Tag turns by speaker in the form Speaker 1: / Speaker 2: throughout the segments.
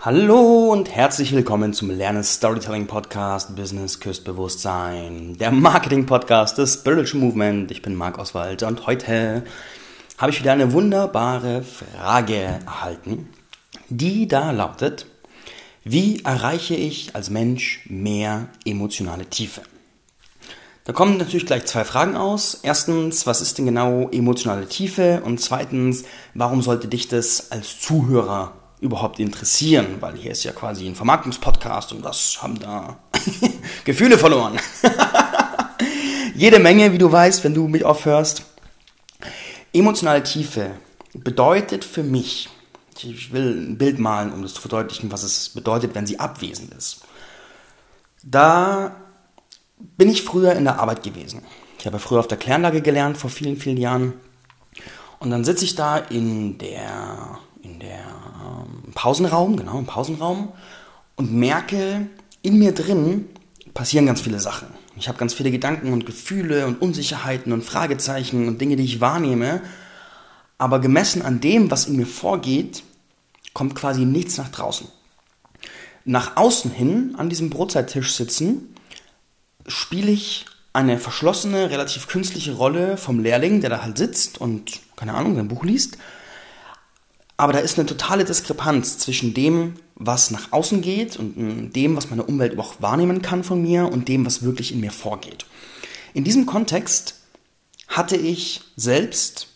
Speaker 1: Hallo und herzlich willkommen zum Lernen Storytelling Podcast Business Küsst Bewusstsein, der Marketing Podcast des Spiritual Movement. Ich bin Marc Oswald und heute habe ich wieder eine wunderbare Frage erhalten, die da lautet, wie erreiche ich als Mensch mehr emotionale Tiefe? Da kommen natürlich gleich zwei Fragen aus. Erstens, was ist denn genau emotionale Tiefe? Und zweitens, warum sollte dich das als Zuhörer überhaupt interessieren, weil hier ist ja quasi ein Vermarktungspodcast und das haben da Gefühle verloren. Jede Menge, wie du weißt, wenn du mich aufhörst. Emotionale Tiefe bedeutet für mich, ich will ein Bild malen, um das zu verdeutlichen, was es bedeutet, wenn sie abwesend ist. Da bin ich früher in der Arbeit gewesen. Ich habe früher auf der Kläranlage gelernt, vor vielen, vielen Jahren. Und dann sitze ich da in der, in der Pausenraum, genau, im Pausenraum und merke, in mir drin passieren ganz viele Sachen. Ich habe ganz viele Gedanken und Gefühle und Unsicherheiten und Fragezeichen und Dinge, die ich wahrnehme. Aber gemessen an dem, was in mir vorgeht, kommt quasi nichts nach draußen. Nach außen hin, an diesem Brotzeittisch sitzen, spiele ich eine verschlossene, relativ künstliche Rolle vom Lehrling, der da halt sitzt und, keine Ahnung, sein Buch liest aber da ist eine totale Diskrepanz zwischen dem, was nach außen geht und dem, was meine Umwelt überhaupt wahrnehmen kann von mir und dem, was wirklich in mir vorgeht. In diesem Kontext hatte ich selbst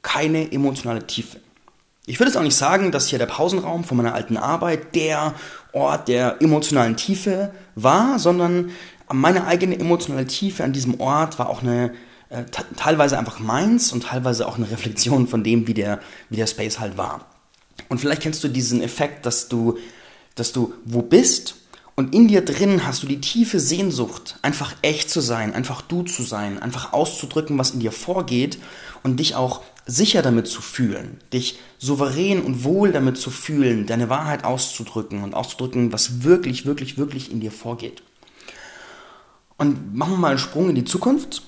Speaker 1: keine emotionale Tiefe. Ich würde jetzt auch nicht sagen, dass hier der Pausenraum von meiner alten Arbeit der Ort der emotionalen Tiefe war, sondern meine eigene emotionale Tiefe an diesem Ort war auch eine äh, teilweise einfach meins und teilweise auch eine Reflexion von dem, wie der, wie der Space halt war. Und vielleicht kennst du diesen Effekt, dass du, dass du wo bist und in dir drin hast du die tiefe Sehnsucht, einfach echt zu sein, einfach du zu sein, einfach auszudrücken, was in dir vorgeht und dich auch sicher damit zu fühlen, dich souverän und wohl damit zu fühlen, deine Wahrheit auszudrücken und auszudrücken, was wirklich, wirklich, wirklich in dir vorgeht. Und machen wir mal einen Sprung in die Zukunft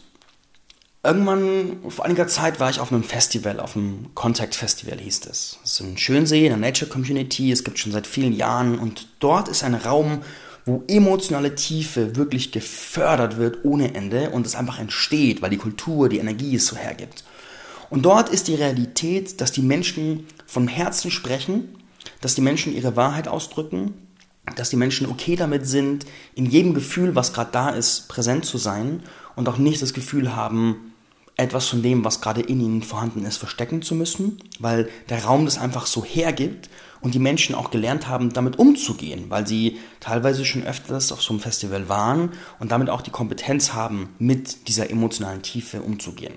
Speaker 1: Irgendwann, vor einiger Zeit, war ich auf einem Festival, auf einem Contact Festival hieß es. Das ist in Schönsee, in der Nature Community, es gibt schon seit vielen Jahren und dort ist ein Raum, wo emotionale Tiefe wirklich gefördert wird ohne Ende und es einfach entsteht, weil die Kultur, die Energie es so hergibt. Und dort ist die Realität, dass die Menschen vom Herzen sprechen, dass die Menschen ihre Wahrheit ausdrücken, dass die Menschen okay damit sind, in jedem Gefühl, was gerade da ist, präsent zu sein und auch nicht das Gefühl haben, etwas von dem, was gerade in ihnen vorhanden ist, verstecken zu müssen, weil der Raum das einfach so hergibt und die Menschen auch gelernt haben, damit umzugehen, weil sie teilweise schon öfters auf so einem Festival waren und damit auch die Kompetenz haben, mit dieser emotionalen Tiefe umzugehen.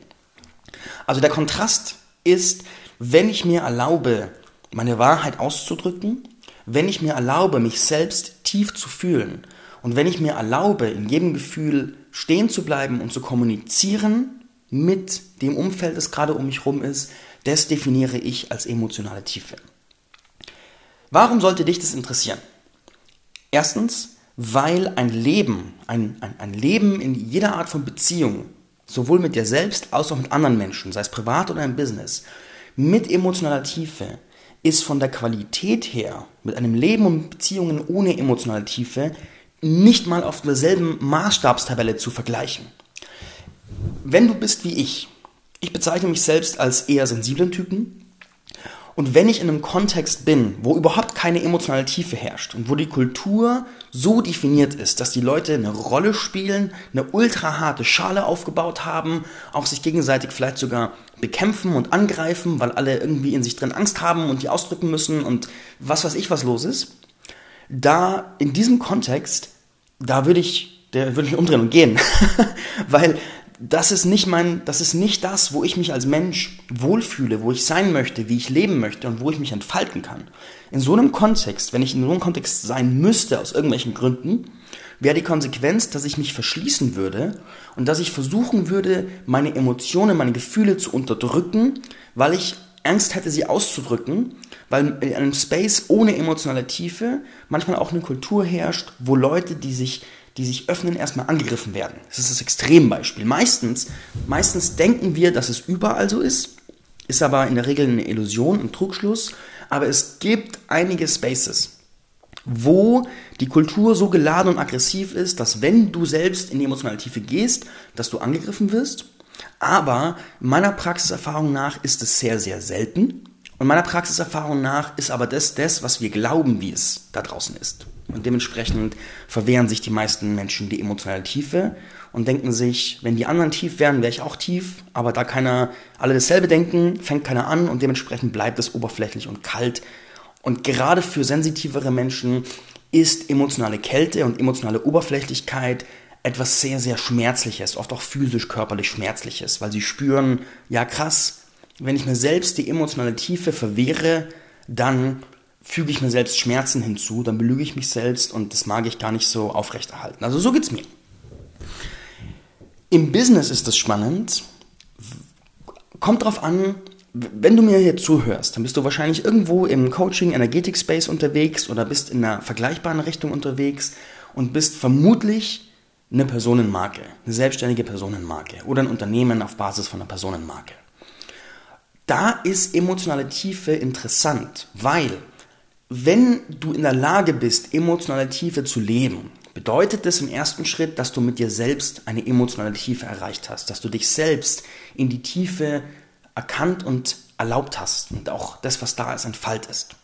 Speaker 1: Also der Kontrast ist, wenn ich mir erlaube, meine Wahrheit auszudrücken, wenn ich mir erlaube, mich selbst tief zu fühlen und wenn ich mir erlaube, in jedem Gefühl stehen zu bleiben und zu kommunizieren, mit dem Umfeld, das gerade um mich herum ist, das definiere ich als emotionale Tiefe. Warum sollte dich das interessieren? Erstens, weil ein Leben, ein, ein, ein Leben in jeder Art von Beziehung, sowohl mit dir selbst als auch mit anderen Menschen, sei es privat oder im Business, mit emotionaler Tiefe, ist von der Qualität her mit einem Leben und Beziehungen ohne emotionale Tiefe nicht mal auf derselben Maßstabstabelle zu vergleichen wenn du bist wie ich, ich bezeichne mich selbst als eher sensiblen Typen. Und wenn ich in einem Kontext bin, wo überhaupt keine emotionale Tiefe herrscht und wo die Kultur so definiert ist, dass die Leute eine Rolle spielen, eine ultra harte Schale aufgebaut haben, auch sich gegenseitig vielleicht sogar bekämpfen und angreifen, weil alle irgendwie in sich drin Angst haben und die ausdrücken müssen und was weiß ich, was los ist, da in diesem Kontext, da würde ich, der würde ich umdrehen und gehen, weil das ist nicht mein, das ist nicht das, wo ich mich als Mensch wohlfühle, wo ich sein möchte, wie ich leben möchte und wo ich mich entfalten kann. In so einem Kontext, wenn ich in so einem Kontext sein müsste aus irgendwelchen Gründen, wäre die Konsequenz, dass ich mich verschließen würde und dass ich versuchen würde, meine Emotionen, meine Gefühle zu unterdrücken, weil ich Angst hätte, sie auszudrücken, weil in einem Space ohne emotionale Tiefe manchmal auch eine Kultur herrscht, wo Leute, die sich die sich öffnen, erstmal angegriffen werden. Das ist das Extrembeispiel. Meistens, meistens denken wir, dass es überall so ist, ist aber in der Regel eine Illusion, ein Trugschluss. Aber es gibt einige Spaces, wo die Kultur so geladen und aggressiv ist, dass wenn du selbst in die emotionale Tiefe gehst, dass du angegriffen wirst. Aber meiner Praxiserfahrung nach ist es sehr, sehr selten. Und meiner Praxiserfahrung nach ist aber das das, was wir glauben, wie es da draußen ist. Und dementsprechend verwehren sich die meisten Menschen die emotionale Tiefe und denken sich, wenn die anderen tief wären, wäre ich auch tief. Aber da keiner alle dasselbe denken, fängt keiner an und dementsprechend bleibt es oberflächlich und kalt und gerade für sensitivere Menschen ist emotionale Kälte und emotionale Oberflächlichkeit etwas sehr, sehr Schmerzliches, oft auch physisch, körperlich Schmerzliches, weil sie spüren, ja krass, wenn ich mir selbst die emotionale Tiefe verwehre, dann füge ich mir selbst Schmerzen hinzu, dann belüge ich mich selbst und das mag ich gar nicht so aufrechterhalten. Also so geht's mir. Im Business ist es spannend. Kommt drauf an, wenn du mir hier zuhörst, dann bist du wahrscheinlich irgendwo im Coaching Energetic Space unterwegs oder bist in einer vergleichbaren Richtung unterwegs und bist vermutlich eine Personenmarke, eine selbstständige Personenmarke oder ein Unternehmen auf Basis von einer Personenmarke. Da ist emotionale Tiefe interessant, weil wenn du in der Lage bist, emotionale Tiefe zu leben, bedeutet das im ersten Schritt, dass du mit dir selbst eine emotionale Tiefe erreicht hast, dass du dich selbst in die Tiefe erkannt und erlaubt hast und auch das, was da ist, entfaltest.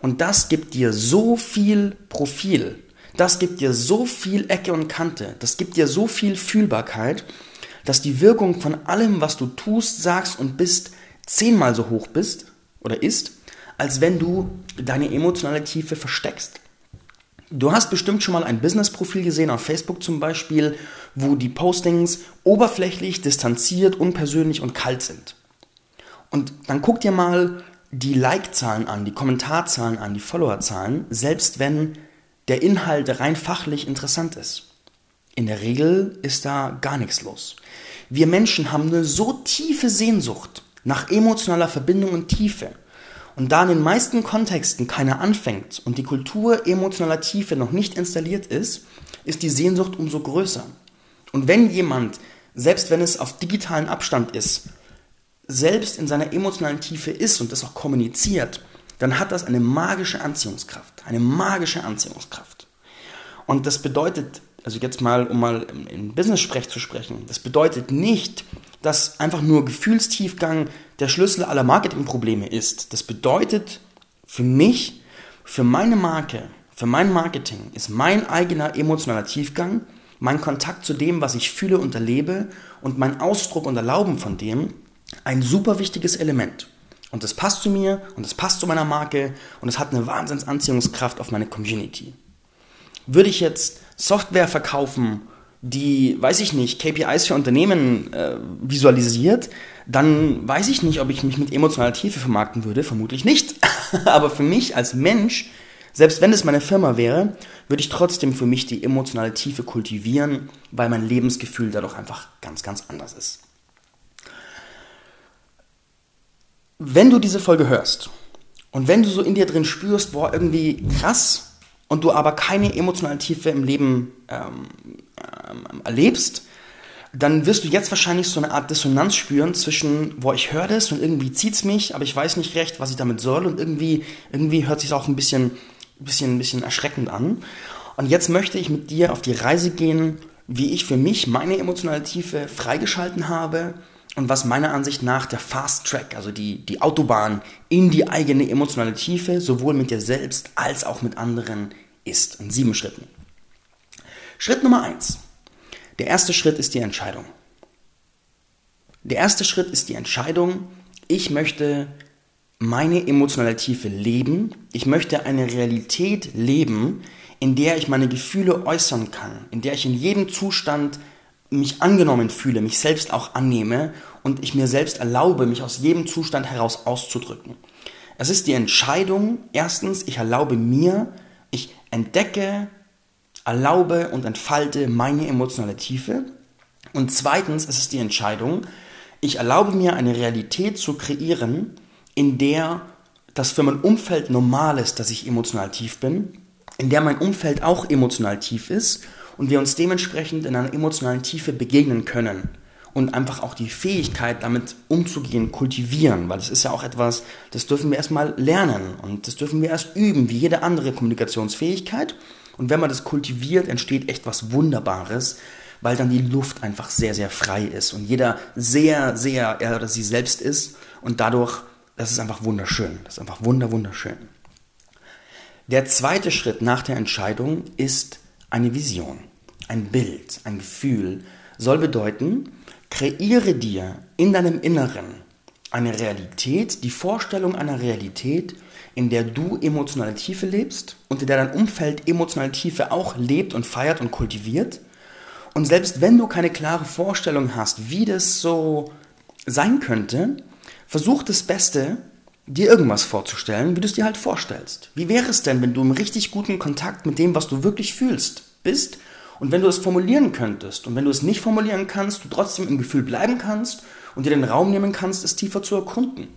Speaker 1: Und das gibt dir so viel Profil, das gibt dir so viel Ecke und Kante, das gibt dir so viel Fühlbarkeit, dass die Wirkung von allem, was du tust, sagst und bist, zehnmal so hoch bist oder ist, als wenn du deine emotionale Tiefe versteckst. Du hast bestimmt schon mal ein Business-Profil gesehen, auf Facebook zum Beispiel, wo die Postings oberflächlich, distanziert, unpersönlich und kalt sind. Und dann guck dir mal die Like-Zahlen an, die Kommentarzahlen an, die Follower-Zahlen, selbst wenn der Inhalt rein fachlich interessant ist. In der Regel ist da gar nichts los. Wir Menschen haben eine so tiefe Sehnsucht nach emotionaler Verbindung und Tiefe. Und da in den meisten Kontexten keiner anfängt und die Kultur emotionaler Tiefe noch nicht installiert ist, ist die Sehnsucht umso größer. Und wenn jemand, selbst wenn es auf digitalen Abstand ist, selbst in seiner emotionalen Tiefe ist und das auch kommuniziert, dann hat das eine magische Anziehungskraft. Eine magische Anziehungskraft. Und das bedeutet, also jetzt mal, um mal im Business-Sprech zu sprechen, das bedeutet nicht, dass einfach nur Gefühlstiefgang der Schlüssel aller Marketingprobleme ist. Das bedeutet für mich, für meine Marke, für mein Marketing ist mein eigener emotionaler Tiefgang, mein Kontakt zu dem, was ich fühle und erlebe und mein Ausdruck und Erlauben von dem ein super wichtiges Element. Und das passt zu mir und das passt zu meiner Marke und es hat eine Wahnsinnsanziehungskraft auf meine Community. Würde ich jetzt Software verkaufen, die, weiß ich nicht, KPIs für Unternehmen äh, visualisiert, dann weiß ich nicht, ob ich mich mit emotionaler Tiefe vermarkten würde, vermutlich nicht. Aber für mich als Mensch, selbst wenn es meine Firma wäre, würde ich trotzdem für mich die emotionale Tiefe kultivieren, weil mein Lebensgefühl dadurch einfach ganz, ganz anders ist. wenn du diese Folge hörst und wenn du so in dir drin spürst, boah, irgendwie krass, und du aber keine emotionale Tiefe im Leben ähm, ähm, erlebst, dann wirst du jetzt wahrscheinlich so eine Art Dissonanz spüren zwischen, boah, ich höre das und irgendwie zieht es mich, aber ich weiß nicht recht, was ich damit soll und irgendwie, irgendwie hört sich auch ein bisschen, bisschen, bisschen erschreckend an. Und jetzt möchte ich mit dir auf die Reise gehen, wie ich für mich meine emotionale Tiefe freigeschalten habe, und was meiner Ansicht nach der Fast Track, also die, die Autobahn in die eigene emotionale Tiefe, sowohl mit dir selbst als auch mit anderen ist. In sieben Schritten. Schritt Nummer eins. Der erste Schritt ist die Entscheidung. Der erste Schritt ist die Entscheidung, ich möchte meine emotionale Tiefe leben. Ich möchte eine Realität leben, in der ich meine Gefühle äußern kann, in der ich in jedem Zustand mich angenommen fühle, mich selbst auch annehme und ich mir selbst erlaube, mich aus jedem Zustand heraus auszudrücken. Es ist die Entscheidung, erstens, ich erlaube mir, ich entdecke, erlaube und entfalte meine emotionale Tiefe. Und zweitens es ist die Entscheidung, ich erlaube mir eine Realität zu kreieren, in der das für mein Umfeld normal ist, dass ich emotional tief bin, in der mein Umfeld auch emotional tief ist und wir uns dementsprechend in einer emotionalen Tiefe begegnen können. und einfach auch die Fähigkeit, damit umzugehen, kultivieren, weil das ist ja auch etwas, das dürfen wir erstmal lernen und das dürfen wir erst üben, wie jede andere Kommunikationsfähigkeit. Und wenn man das kultiviert, entsteht echt was Wunderbares, weil dann die Luft einfach sehr, sehr frei ist und jeder sehr, sehr er oder sie selbst ist und dadurch, das ist einfach wunderschön. Das ist einfach wunder, wunderschön. Der zweite Schritt nach der Entscheidung ist eine Vision, ein Bild, ein Gefühl, soll bedeuten, Kreiere dir in deinem Inneren eine Realität, die Vorstellung einer Realität, in der du emotionale Tiefe lebst und in der dein Umfeld emotionale Tiefe auch lebt und feiert und kultiviert. Und selbst wenn du keine klare Vorstellung hast, wie das so sein könnte, versuch das Beste, dir irgendwas vorzustellen, wie du es dir halt vorstellst. Wie wäre es denn, wenn du im richtig guten Kontakt mit dem, was du wirklich fühlst, bist und wenn du es formulieren könntest und wenn du es nicht formulieren kannst, du trotzdem im Gefühl bleiben kannst und dir den Raum nehmen kannst, es tiefer zu erkunden.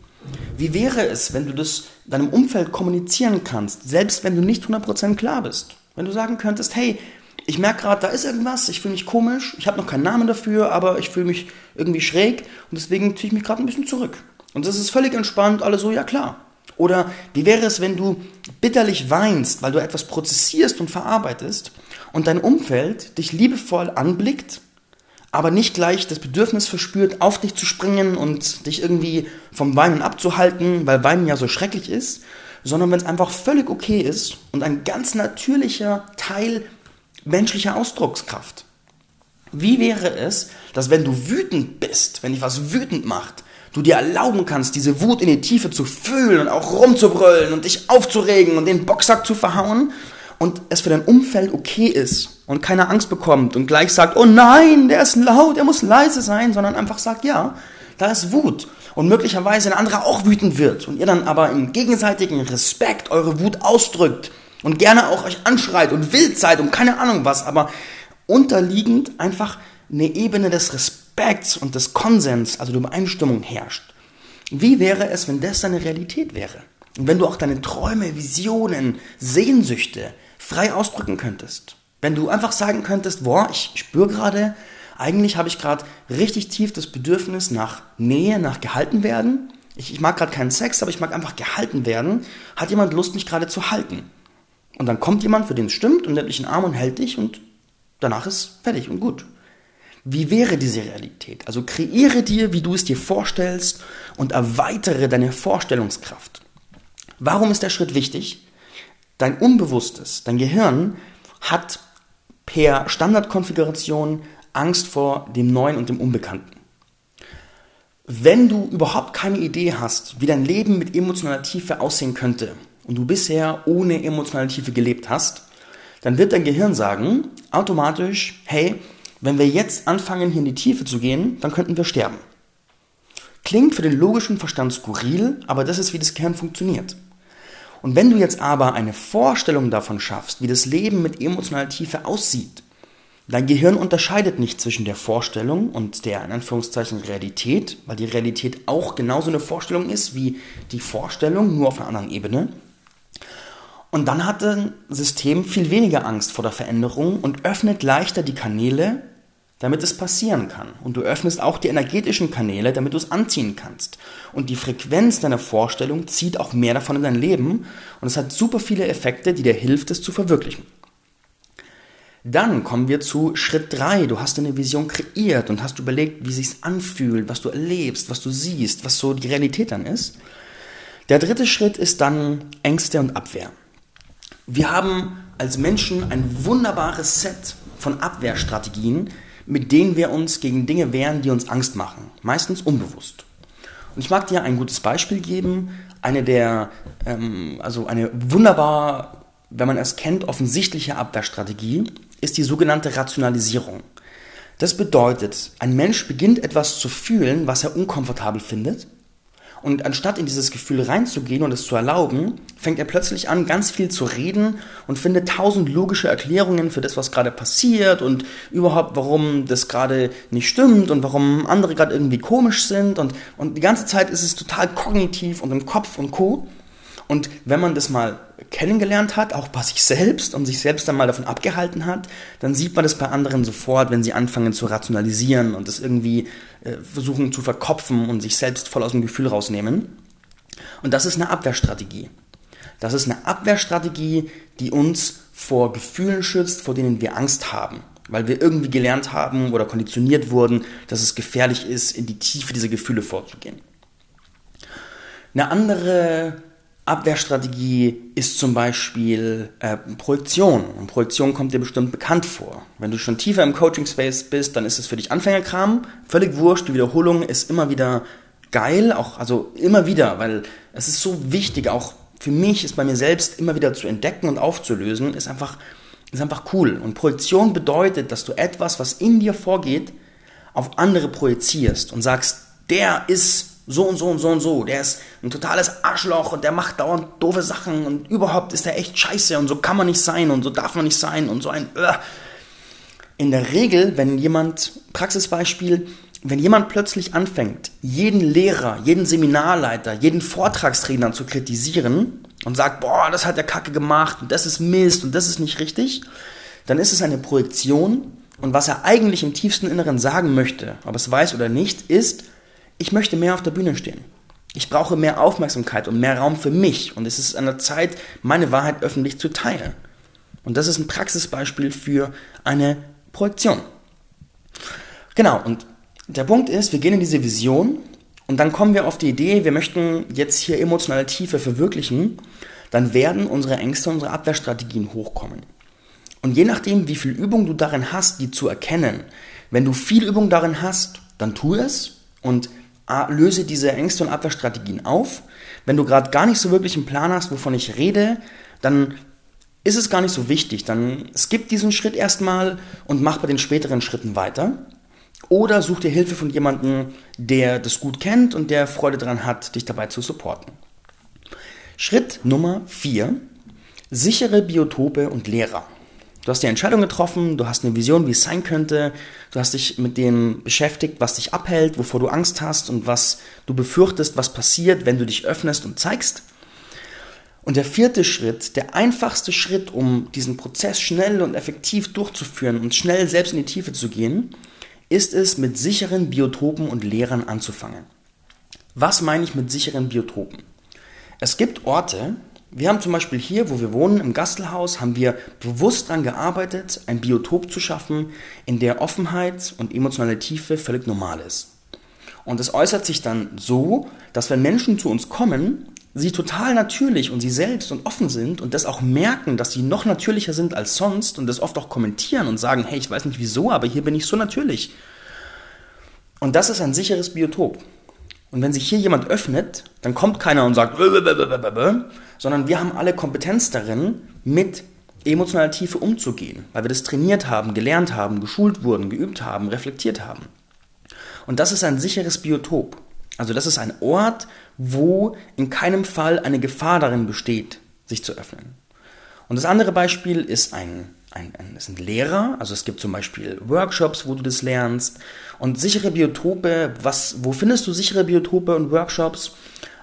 Speaker 1: Wie wäre es, wenn du das deinem Umfeld kommunizieren kannst, selbst wenn du nicht 100% klar bist? Wenn du sagen könntest, hey, ich merke gerade, da ist irgendwas, ich fühle mich komisch, ich habe noch keinen Namen dafür, aber ich fühle mich irgendwie schräg und deswegen ziehe ich mich gerade ein bisschen zurück. Und das ist völlig entspannt, alle so, ja klar. Oder wie wäre es, wenn du bitterlich weinst, weil du etwas prozessierst und verarbeitest und dein Umfeld dich liebevoll anblickt, aber nicht gleich das Bedürfnis verspürt, auf dich zu springen und dich irgendwie vom Weinen abzuhalten, weil Weinen ja so schrecklich ist, sondern wenn es einfach völlig okay ist und ein ganz natürlicher Teil menschlicher Ausdruckskraft. Wie wäre es, dass wenn du wütend bist, wenn dich was wütend macht, du dir erlauben kannst, diese Wut in die Tiefe zu fühlen und auch rumzubrüllen und dich aufzuregen und den Boxsack zu verhauen und es für dein Umfeld okay ist und keine Angst bekommt und gleich sagt, oh nein, der ist laut, er muss leise sein, sondern einfach sagt, ja, da ist Wut und möglicherweise ein anderer auch wütend wird und ihr dann aber im gegenseitigen Respekt eure Wut ausdrückt und gerne auch euch anschreit und wild seid und keine Ahnung was, aber unterliegend einfach eine Ebene des Respekts und des Konsens, also der Übereinstimmung herrscht. Wie wäre es, wenn das deine Realität wäre? Und wenn du auch deine Träume, Visionen, Sehnsüchte frei ausdrücken könntest. Wenn du einfach sagen könntest, boah, ich spüre gerade, eigentlich habe ich gerade richtig tief das Bedürfnis nach Nähe, nach gehalten werden. Ich, ich mag gerade keinen Sex, aber ich mag einfach gehalten werden. Hat jemand Lust, mich gerade zu halten? Und dann kommt jemand, für den es stimmt, und nimmt dich in den Arm und hält dich und danach ist fertig und gut. Wie wäre diese Realität? Also kreiere dir, wie du es dir vorstellst und erweitere deine Vorstellungskraft. Warum ist der Schritt wichtig? Dein Unbewusstes, dein Gehirn hat per Standardkonfiguration Angst vor dem Neuen und dem Unbekannten. Wenn du überhaupt keine Idee hast, wie dein Leben mit emotionaler Tiefe aussehen könnte und du bisher ohne emotionale Tiefe gelebt hast, dann wird dein Gehirn sagen, automatisch, hey, wenn wir jetzt anfangen, hier in die Tiefe zu gehen, dann könnten wir sterben. Klingt für den logischen Verstand skurril, aber das ist, wie das Gehirn funktioniert. Und wenn du jetzt aber eine Vorstellung davon schaffst, wie das Leben mit emotionaler Tiefe aussieht, dein Gehirn unterscheidet nicht zwischen der Vorstellung und der in Anführungszeichen Realität, weil die Realität auch genauso eine Vorstellung ist wie die Vorstellung, nur auf einer anderen Ebene. Und dann hat ein System viel weniger Angst vor der Veränderung und öffnet leichter die Kanäle damit es passieren kann. Und du öffnest auch die energetischen Kanäle, damit du es anziehen kannst. Und die Frequenz deiner Vorstellung zieht auch mehr davon in dein Leben und es hat super viele Effekte, die dir hilft, es zu verwirklichen. Dann kommen wir zu Schritt 3. Du hast eine Vision kreiert und hast überlegt, wie sich's anfühlt, was du erlebst, was du siehst, was so die Realität dann ist. Der dritte Schritt ist dann Ängste und Abwehr. Wir haben als Menschen ein wunderbares Set von Abwehrstrategien, mit denen wir uns gegen Dinge wehren, die uns Angst machen. Meistens unbewusst. Und ich mag dir ein gutes Beispiel geben. Eine der, ähm, also eine wunderbar, wenn man es kennt, offensichtliche Abwehrstrategie ist die sogenannte Rationalisierung. Das bedeutet, ein Mensch beginnt etwas zu fühlen, was er unkomfortabel findet und anstatt in dieses Gefühl reinzugehen und es zu erlauben, fängt er plötzlich an, ganz viel zu reden und findet tausend logische Erklärungen für das, was gerade passiert und überhaupt, warum das gerade nicht stimmt und warum andere gerade irgendwie komisch sind. Und, und die ganze Zeit ist es total kognitiv und im Kopf und Co. Und wenn man das mal kennengelernt hat, auch bei sich selbst und sich selbst dann mal davon abgehalten hat, dann sieht man das bei anderen sofort, wenn sie anfangen zu rationalisieren und das irgendwie äh, versuchen zu verkopfen und sich selbst voll aus dem Gefühl rausnehmen. Und das ist eine Abwehrstrategie. Das ist eine Abwehrstrategie, die uns vor Gefühlen schützt, vor denen wir Angst haben. Weil wir irgendwie gelernt haben oder konditioniert wurden, dass es gefährlich ist, in die Tiefe dieser Gefühle vorzugehen. Eine andere Abwehrstrategie ist zum Beispiel äh, Projektion. Und Projektion kommt dir bestimmt bekannt vor. Wenn du schon tiefer im Coaching-Space bist, dann ist es für dich Anfängerkram. Völlig wurscht, die Wiederholung ist immer wieder geil, auch, also immer wieder, weil es ist so wichtig, auch für mich ist bei mir selbst immer wieder zu entdecken und aufzulösen, ist einfach, ist einfach cool. Und Projektion bedeutet, dass du etwas, was in dir vorgeht, auf andere projizierst und sagst, der ist so und so und so und so, der ist ein totales Arschloch und der macht dauernd doofe Sachen und überhaupt ist er echt scheiße und so kann man nicht sein und so darf man nicht sein und so ein... Uh. In der Regel, wenn jemand, Praxisbeispiel, wenn jemand plötzlich anfängt, jeden Lehrer, jeden Seminarleiter, jeden Vortragstrainer zu kritisieren und sagt, boah, das hat der Kacke gemacht und das ist Mist und das ist nicht richtig, dann ist es eine Projektion und was er eigentlich im tiefsten Inneren sagen möchte, ob es weiß oder nicht, ist, ich möchte mehr auf der Bühne stehen. Ich brauche mehr Aufmerksamkeit und mehr Raum für mich und es ist an der Zeit, meine Wahrheit öffentlich zu teilen. Und das ist ein Praxisbeispiel für eine Projektion. Genau, und der Punkt ist, wir gehen in diese Vision und dann kommen wir auf die Idee, wir möchten jetzt hier emotionale Tiefe verwirklichen, dann werden unsere Ängste, unsere Abwehrstrategien hochkommen. Und je nachdem, wie viel Übung du darin hast, die zu erkennen, wenn du viel Übung darin hast, dann tu es und löse diese Ängste und Abwehrstrategien auf. Wenn du gerade gar nicht so wirklich einen Plan hast, wovon ich rede, dann ist es gar nicht so wichtig. Dann skip diesen Schritt erstmal und mach bei den späteren Schritten weiter. Oder such dir Hilfe von jemandem, der das gut kennt und der Freude daran hat, dich dabei zu supporten. Schritt Nummer 4. Sichere Biotope und Lehrer. Du hast die Entscheidung getroffen, du hast eine Vision, wie es sein könnte, du hast dich mit dem beschäftigt, was dich abhält, wovor du Angst hast und was du befürchtest, was passiert, wenn du dich öffnest und zeigst. Und der vierte Schritt, der einfachste Schritt, um diesen Prozess schnell und effektiv durchzuführen und schnell selbst in die Tiefe zu gehen, ist es, mit sicheren Biotopen und Lehrern anzufangen. Was meine ich mit sicheren Biotopen? Es gibt Orte, wir haben zum Beispiel hier, wo wir wohnen, im Gastelhaus, haben wir bewusst daran gearbeitet, ein Biotop zu schaffen, in der Offenheit und emotionale Tiefe völlig normal ist. Und es äußert sich dann so, dass wenn Menschen zu uns kommen, sie total natürlich und sie selbst und offen sind und das auch merken, dass sie noch natürlicher sind als sonst und das oft auch kommentieren und sagen, hey, ich weiß nicht wieso, aber hier bin ich so natürlich. Und das ist ein sicheres Biotop. Und wenn sich hier jemand öffnet, dann kommt keiner und sagt, sondern wir haben alle Kompetenz darin, mit emotionaler Tiefe umzugehen, weil wir das trainiert haben, gelernt haben, geschult wurden, geübt haben, reflektiert haben. Und das ist ein sicheres Biotop. Also das ist ein Ort, wo in keinem Fall eine Gefahr darin besteht, sich zu öffnen. Und das andere Beispiel ist ein, ein, ein sind Lehrer, also es gibt zum Beispiel Workshops, wo du das lernst. Und sichere Biotope, was, wo findest du sichere Biotope und Workshops?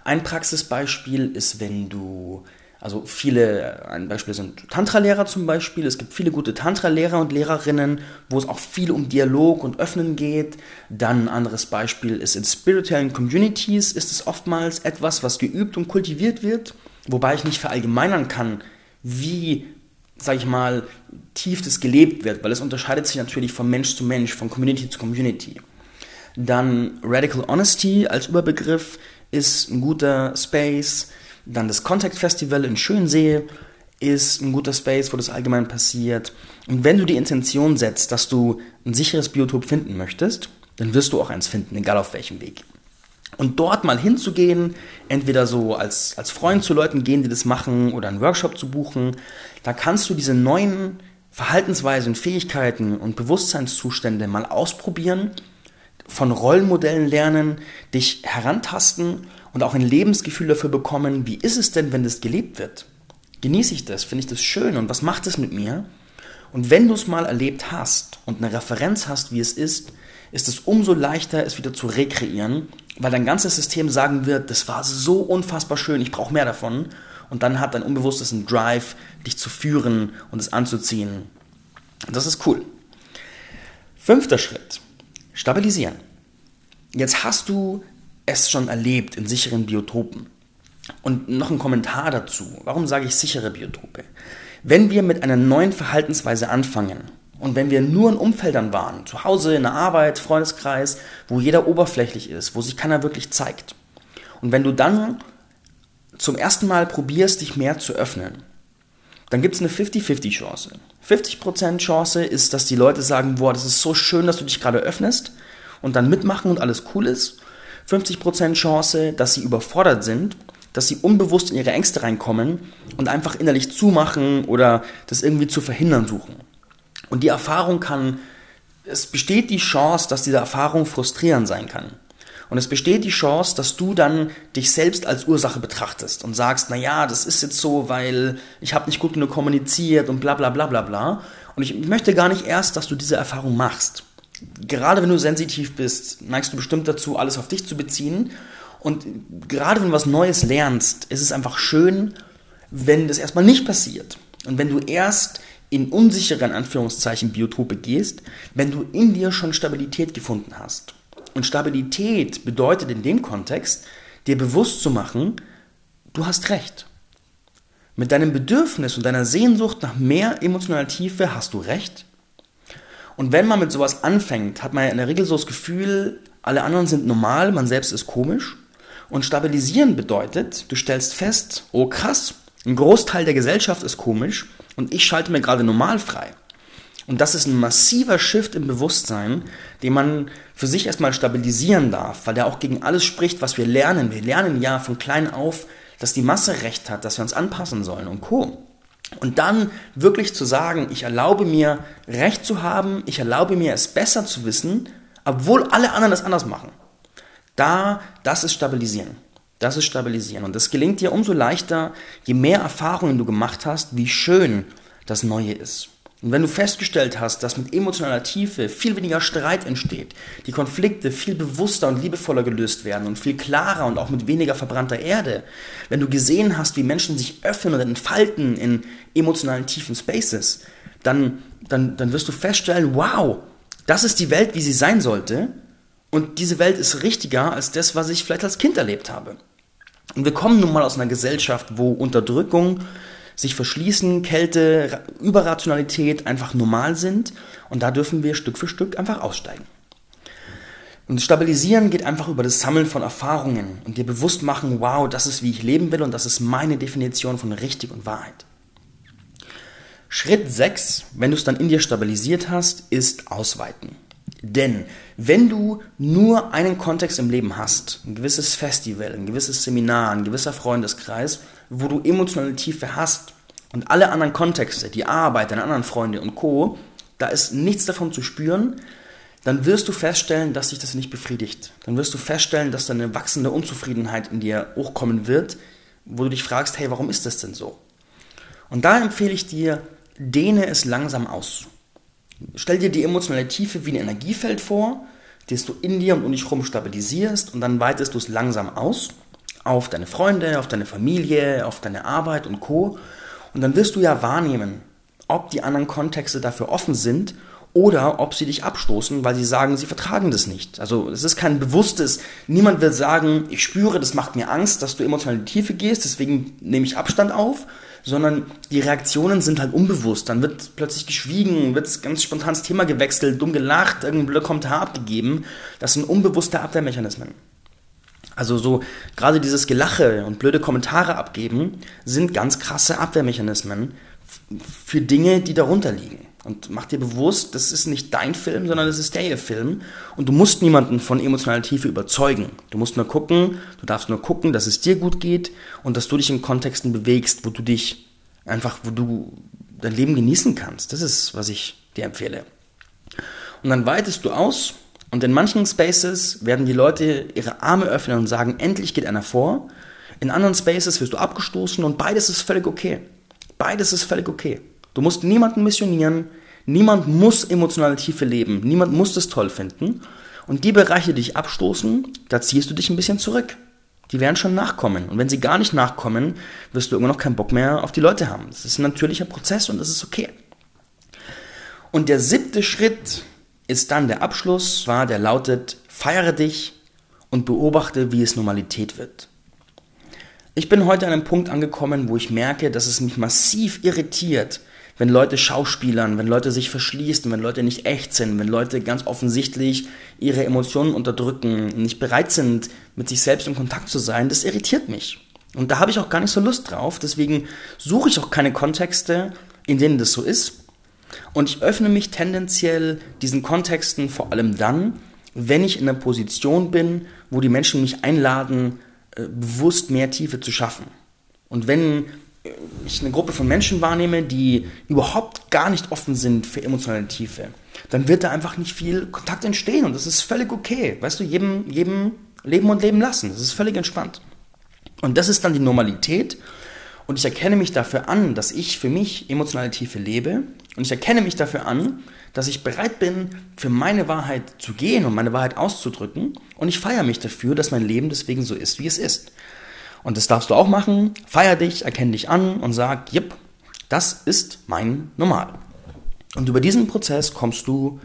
Speaker 1: Ein Praxisbeispiel ist, wenn du also viele, ein Beispiel sind Tantra-Lehrer zum Beispiel. Es gibt viele gute Tantra-Lehrer und Lehrerinnen, wo es auch viel um Dialog und Öffnen geht. Dann ein anderes Beispiel ist in spirituellen Communities ist es oftmals etwas, was geübt und kultiviert wird, wobei ich nicht verallgemeinern kann, wie, sag ich mal, tief das gelebt wird, weil es unterscheidet sich natürlich von Mensch zu Mensch, von Community zu Community. Dann Radical Honesty als Überbegriff ist ein guter Space dann das Contact Festival in Schönsee ist ein guter Space, wo das allgemein passiert. Und wenn du die Intention setzt, dass du ein sicheres Biotop finden möchtest, dann wirst du auch eins finden, egal auf welchem Weg. Und dort mal hinzugehen, entweder so als, als Freund zu Leuten gehen, die das machen, oder einen Workshop zu buchen, da kannst du diese neuen Verhaltensweisen, Fähigkeiten und Bewusstseinszustände mal ausprobieren, von Rollenmodellen lernen, dich herantasten und auch ein Lebensgefühl dafür bekommen, wie ist es denn, wenn das gelebt wird? Genieße ich das? Finde ich das schön? Und was macht es mit mir? Und wenn du es mal erlebt hast und eine Referenz hast, wie es ist, ist es umso leichter, es wieder zu rekreieren, weil dein ganzes System sagen wird, das war so unfassbar schön, ich brauche mehr davon. und dann hat dein Unbewusstes einen Drive, dich zu führen und es anzuziehen. Das ist cool. Fünfter Schritt. Stabilisieren. Jetzt hast du es schon erlebt in sicheren Biotopen. Und noch ein Kommentar dazu. Warum sage ich sichere Biotope? Wenn wir mit einer neuen Verhaltensweise anfangen und wenn wir nur in Umfeldern waren, zu Hause, in der Arbeit, Freundeskreis, wo jeder oberflächlich ist, wo sich keiner wirklich zeigt, und wenn du dann zum ersten Mal probierst, dich mehr zu öffnen, dann gibt es eine 50-50 Chance. 50% Chance ist, dass die Leute sagen, boah, das ist so schön, dass du dich gerade öffnest und dann mitmachen und alles cool ist. 50% Chance, dass sie überfordert sind, dass sie unbewusst in ihre Ängste reinkommen und einfach innerlich zumachen oder das irgendwie zu verhindern suchen. Und die Erfahrung kann, es besteht die Chance, dass diese Erfahrung frustrierend sein kann. Und es besteht die Chance, dass du dann dich selbst als Ursache betrachtest und sagst, na ja, das ist jetzt so, weil ich habe nicht gut genug kommuniziert und bla bla bla bla bla. Und ich möchte gar nicht erst, dass du diese Erfahrung machst. Gerade wenn du sensitiv bist, neigst du bestimmt dazu, alles auf dich zu beziehen. Und gerade wenn du was Neues lernst, ist es einfach schön, wenn das erstmal nicht passiert. Und wenn du erst in unsicheren Anführungszeichen Biotope gehst, wenn du in dir schon Stabilität gefunden hast. Und Stabilität bedeutet in dem Kontext, dir bewusst zu machen, du hast recht. Mit deinem Bedürfnis und deiner Sehnsucht nach mehr emotionaler Tiefe hast du recht. Und wenn man mit sowas anfängt, hat man ja in der Regel so das Gefühl, alle anderen sind normal, man selbst ist komisch. Und stabilisieren bedeutet, du stellst fest, oh krass, ein Großteil der Gesellschaft ist komisch und ich schalte mir gerade normal frei. Und das ist ein massiver Shift im Bewusstsein, den man für sich erstmal stabilisieren darf, weil der auch gegen alles spricht, was wir lernen. Wir lernen ja von klein auf, dass die Masse recht hat, dass wir uns anpassen sollen und Co. Und dann wirklich zu sagen, ich erlaube mir Recht zu haben, ich erlaube mir es besser zu wissen, obwohl alle anderen es anders machen. Da, das ist stabilisieren. Das ist stabilisieren. Und das gelingt dir umso leichter, je mehr Erfahrungen du gemacht hast, wie schön das Neue ist. Und wenn du festgestellt hast, dass mit emotionaler Tiefe viel weniger Streit entsteht, die Konflikte viel bewusster und liebevoller gelöst werden und viel klarer und auch mit weniger verbrannter Erde, wenn du gesehen hast, wie Menschen sich öffnen und entfalten in emotionalen tiefen Spaces, dann, dann, dann wirst du feststellen, wow, das ist die Welt, wie sie sein sollte. Und diese Welt ist richtiger als das, was ich vielleicht als Kind erlebt habe. Und wir kommen nun mal aus einer Gesellschaft, wo Unterdrückung, sich verschließen, Kälte, Überrationalität einfach normal sind und da dürfen wir Stück für Stück einfach aussteigen. Und Stabilisieren geht einfach über das Sammeln von Erfahrungen und dir bewusst machen, wow, das ist wie ich leben will und das ist meine Definition von richtig und Wahrheit. Schritt 6, wenn du es dann in dir stabilisiert hast, ist ausweiten. Denn wenn du nur einen Kontext im Leben hast, ein gewisses Festival, ein gewisses Seminar, ein gewisser Freundeskreis, wo du emotionale Tiefe hast und alle anderen Kontexte, die Arbeit, deine anderen Freunde und Co., da ist nichts davon zu spüren, dann wirst du feststellen, dass sich das nicht befriedigt. Dann wirst du feststellen, dass da eine wachsende Unzufriedenheit in dir hochkommen wird, wo du dich fragst, hey, warum ist das denn so? Und da empfehle ich dir, dehne es langsam aus. Stell dir die emotionale Tiefe wie ein Energiefeld vor, das du in dir und um dich herum stabilisierst und dann weitest du es langsam aus auf deine Freunde, auf deine Familie, auf deine Arbeit und Co. Und dann wirst du ja wahrnehmen, ob die anderen Kontexte dafür offen sind oder ob sie dich abstoßen, weil sie sagen, sie vertragen das nicht. Also es ist kein bewusstes, niemand wird sagen, ich spüre, das macht mir Angst, dass du emotional in die Tiefe gehst, deswegen nehme ich Abstand auf, sondern die Reaktionen sind halt unbewusst. Dann wird plötzlich geschwiegen, wird ganz spontan das Thema gewechselt, dumm gelacht, irgendein blöder Kommentar abgegeben. Das sind unbewusste Abwehrmechanismen. Also so gerade dieses Gelache und blöde Kommentare abgeben sind ganz krasse Abwehrmechanismen für Dinge, die darunter liegen. Und mach dir bewusst, das ist nicht dein Film, sondern das ist der ihr Film. Und du musst niemanden von emotionaler Tiefe überzeugen. Du musst nur gucken, du darfst nur gucken, dass es dir gut geht und dass du dich in Kontexten bewegst, wo du dich einfach, wo du dein Leben genießen kannst. Das ist, was ich dir empfehle. Und dann weitest du aus und in manchen Spaces werden die Leute ihre Arme öffnen und sagen, endlich geht einer vor. In anderen Spaces wirst du abgestoßen und beides ist völlig okay. Beides ist völlig okay. Du musst niemanden missionieren, niemand muss emotionale Tiefe leben, niemand muss das toll finden. Und die Bereiche, die dich abstoßen, da ziehst du dich ein bisschen zurück. Die werden schon nachkommen. Und wenn sie gar nicht nachkommen, wirst du immer noch keinen Bock mehr auf die Leute haben. Das ist ein natürlicher Prozess und das ist okay. Und der siebte Schritt ist dann der Abschluss, war der lautet, feiere dich und beobachte, wie es Normalität wird. Ich bin heute an einem Punkt angekommen, wo ich merke, dass es mich massiv irritiert, wenn Leute schauspielern, wenn Leute sich verschließen, wenn Leute nicht echt sind, wenn Leute ganz offensichtlich ihre Emotionen unterdrücken, nicht bereit sind, mit sich selbst in Kontakt zu sein, das irritiert mich. Und da habe ich auch gar nicht so Lust drauf, deswegen suche ich auch keine Kontexte, in denen das so ist. Und ich öffne mich tendenziell diesen Kontexten vor allem dann, wenn ich in einer Position bin, wo die Menschen mich einladen, äh, bewusst mehr Tiefe zu schaffen. Und wenn ich eine Gruppe von Menschen wahrnehme, die überhaupt gar nicht offen sind für emotionale Tiefe, dann wird da einfach nicht viel Kontakt entstehen und das ist völlig okay. Weißt du, jedem, jedem leben und leben lassen. Das ist völlig entspannt. Und das ist dann die Normalität und ich erkenne mich dafür an, dass ich für mich emotionale Tiefe lebe und ich erkenne mich dafür an, dass ich bereit bin, für meine Wahrheit zu gehen und meine Wahrheit auszudrücken und ich feiere mich dafür, dass mein Leben deswegen so ist, wie es ist. Und das darfst du auch machen. Feier dich, erkenn dich an und sag, jep, das ist mein Normal. Und über diesen Prozess kommst du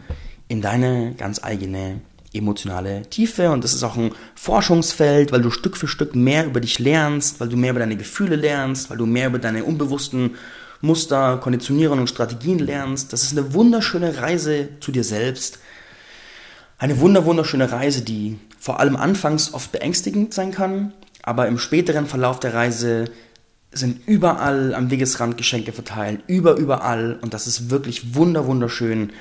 Speaker 1: in deine ganz eigene emotionale Tiefe und das ist auch ein Forschungsfeld, weil du Stück für Stück mehr über dich lernst, weil du mehr über deine Gefühle lernst, weil du mehr über deine unbewussten Muster, Konditionierungen und Strategien lernst. Das ist eine wunderschöne Reise zu dir selbst. Eine wunder wunderschöne Reise, die vor allem anfangs oft beängstigend sein kann, aber im späteren Verlauf der Reise sind überall am Wegesrand Geschenke verteilt, über überall und das ist wirklich wunder wunderschön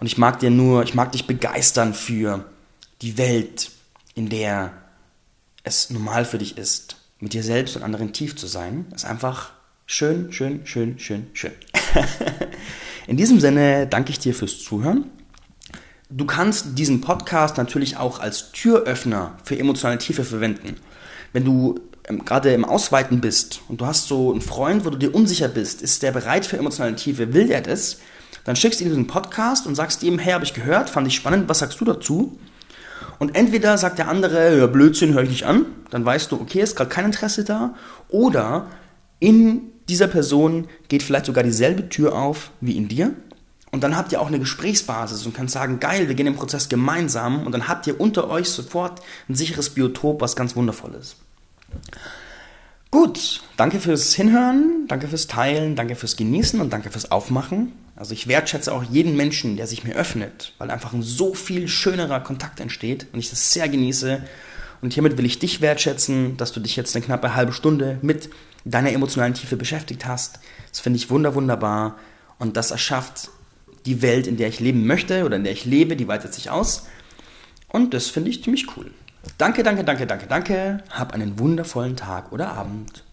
Speaker 1: und ich mag dir nur, ich mag dich begeistern für die Welt, in der es normal für dich ist, mit dir selbst und anderen tief zu sein. Das ist einfach schön, schön, schön, schön, schön. in diesem Sinne danke ich dir fürs Zuhören. Du kannst diesen Podcast natürlich auch als Türöffner für emotionale Tiefe verwenden wenn du gerade im Ausweiten bist und du hast so einen Freund, wo du dir unsicher bist, ist der bereit für emotionale Tiefe, will der das, dann schickst du ihm diesen Podcast und sagst ihm, hey, habe ich gehört, fand ich spannend, was sagst du dazu? Und entweder sagt der andere, ja, Blödsinn, höre ich nicht an, dann weißt du, okay, ist gerade kein Interesse da, oder in dieser Person geht vielleicht sogar dieselbe Tür auf wie in dir. Und dann habt ihr auch eine Gesprächsbasis und könnt sagen, geil, wir gehen den Prozess gemeinsam und dann habt ihr unter euch sofort ein sicheres Biotop, was ganz wundervoll ist. Gut, danke fürs Hinhören, danke fürs Teilen, danke fürs Genießen und danke fürs Aufmachen. Also ich wertschätze auch jeden Menschen, der sich mir öffnet, weil einfach ein so viel schönerer Kontakt entsteht und ich das sehr genieße. Und hiermit will ich dich wertschätzen, dass du dich jetzt eine knappe halbe Stunde mit deiner emotionalen Tiefe beschäftigt hast. Das finde ich wunder wunderbar und das erschafft die Welt, in der ich leben möchte oder in der ich lebe, die weitet sich aus. Und das finde ich ziemlich cool. Danke, danke, danke, danke, danke. Hab einen wundervollen Tag oder Abend.